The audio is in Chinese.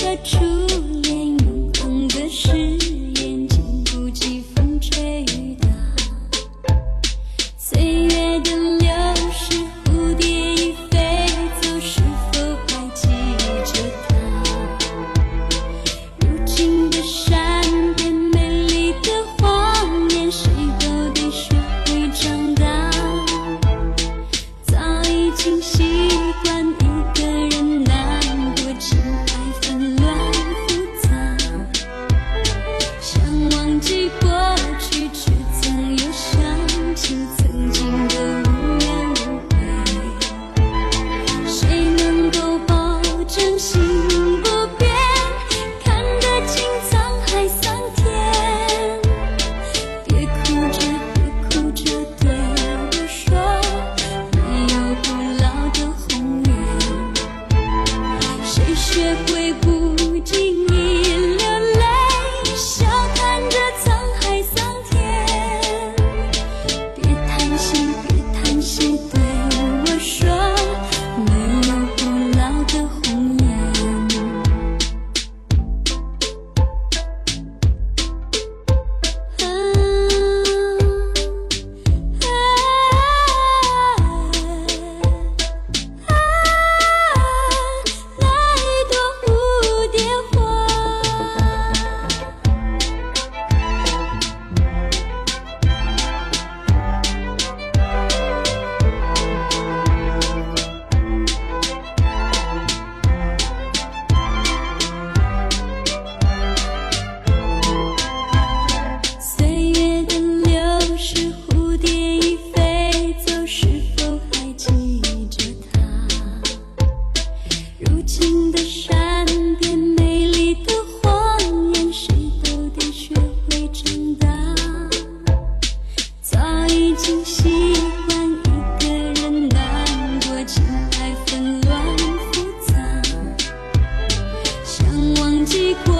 的初恋，永恒的誓善变美丽的谎言谁都得学会长大早已经习惯一个人难过情爱纷乱复杂。想忘记过